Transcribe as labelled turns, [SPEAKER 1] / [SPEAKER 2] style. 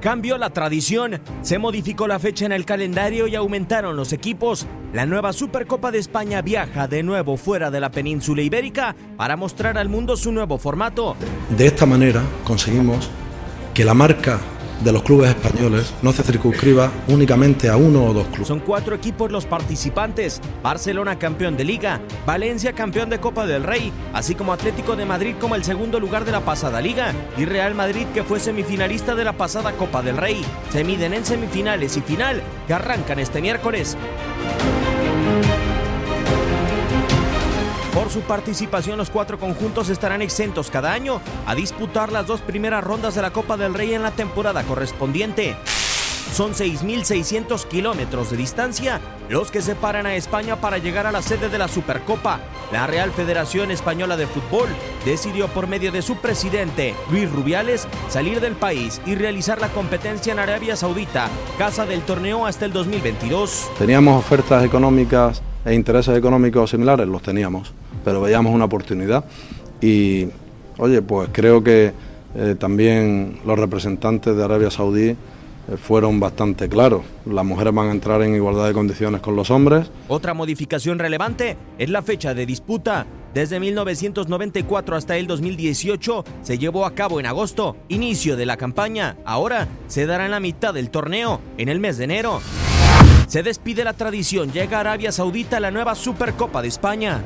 [SPEAKER 1] Cambió la tradición, se modificó la fecha en el calendario y aumentaron los equipos. La nueva Supercopa de España viaja de nuevo fuera de la península ibérica para mostrar al mundo su nuevo formato.
[SPEAKER 2] De esta manera conseguimos que la marca de los clubes españoles no se circunscriba únicamente a uno o dos clubes.
[SPEAKER 1] Son cuatro equipos los participantes. Barcelona campeón de liga, Valencia campeón de Copa del Rey, así como Atlético de Madrid como el segundo lugar de la pasada liga y Real Madrid que fue semifinalista de la pasada Copa del Rey. Se miden en semifinales y final que arrancan este miércoles. Por su participación, los cuatro conjuntos estarán exentos cada año a disputar las dos primeras rondas de la Copa del Rey en la temporada correspondiente. Son 6.600 kilómetros de distancia los que separan a España para llegar a la sede de la Supercopa. La Real Federación Española de Fútbol decidió por medio de su presidente, Luis Rubiales, salir del país y realizar la competencia en Arabia Saudita, casa del torneo hasta el 2022.
[SPEAKER 2] Teníamos ofertas económicas e intereses económicos similares, los teníamos pero veíamos una oportunidad y, oye, pues creo que eh, también los representantes de Arabia Saudí eh, fueron bastante claros. Las mujeres van a entrar en igualdad de condiciones con los hombres.
[SPEAKER 1] Otra modificación relevante es la fecha de disputa. Desde 1994 hasta el 2018 se llevó a cabo en agosto, inicio de la campaña. Ahora se dará en la mitad del torneo, en el mes de enero. Se despide la tradición, llega a Arabia Saudita la nueva Supercopa de España.